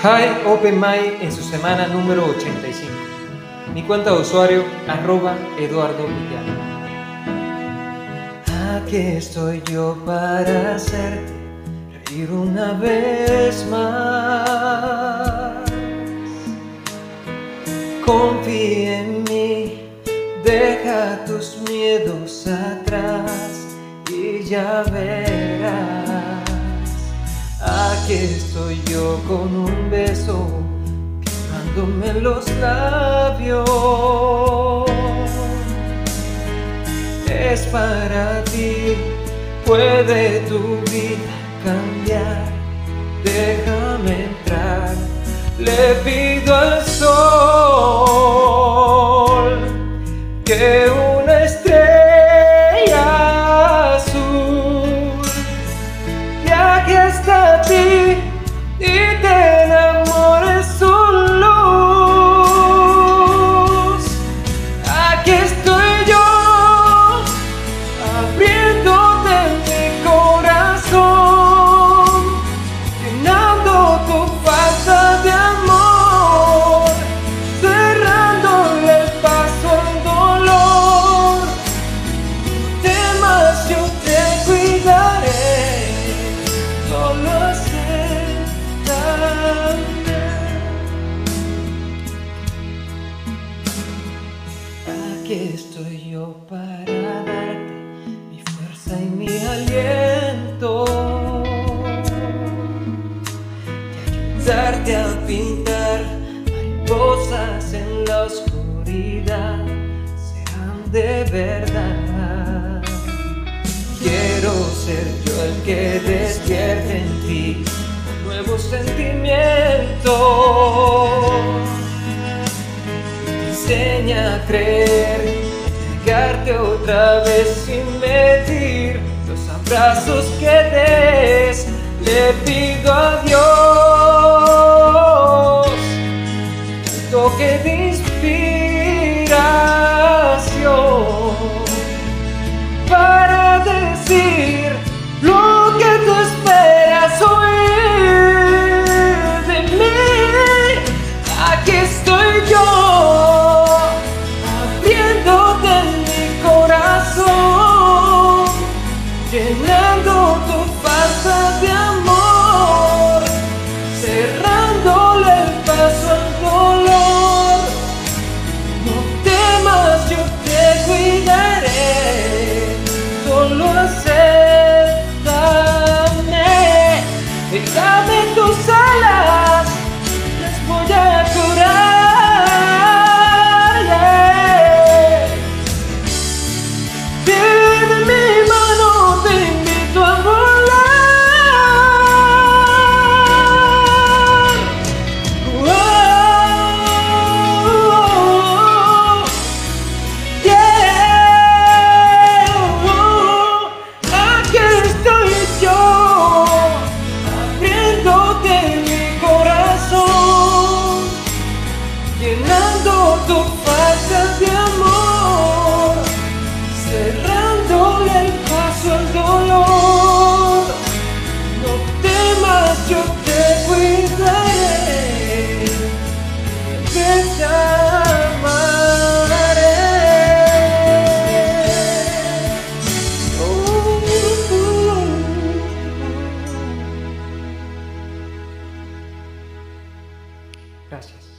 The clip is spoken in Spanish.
Hi Open My en su semana número 85. Mi cuenta de usuario arroba Eduardo Villano. Aquí estoy yo para hacerte reír una vez más. Confía en mí, deja tus miedos atrás y ya verás. Aquí estoy yo con un beso quemándome los labios. Es para ti, puede tu vida cambiar. Déjame entrar, le pido al sol Aquí estoy yo para darte mi fuerza y mi aliento y ayudarte a pintar mariposas en la oscuridad serán de verdad. Quiero ser yo el que despierte en ti un nuevo enseña a creer, otra vez sin medir los abrazos que des. Le pido a Dios toque de inspiración para decir Gracias.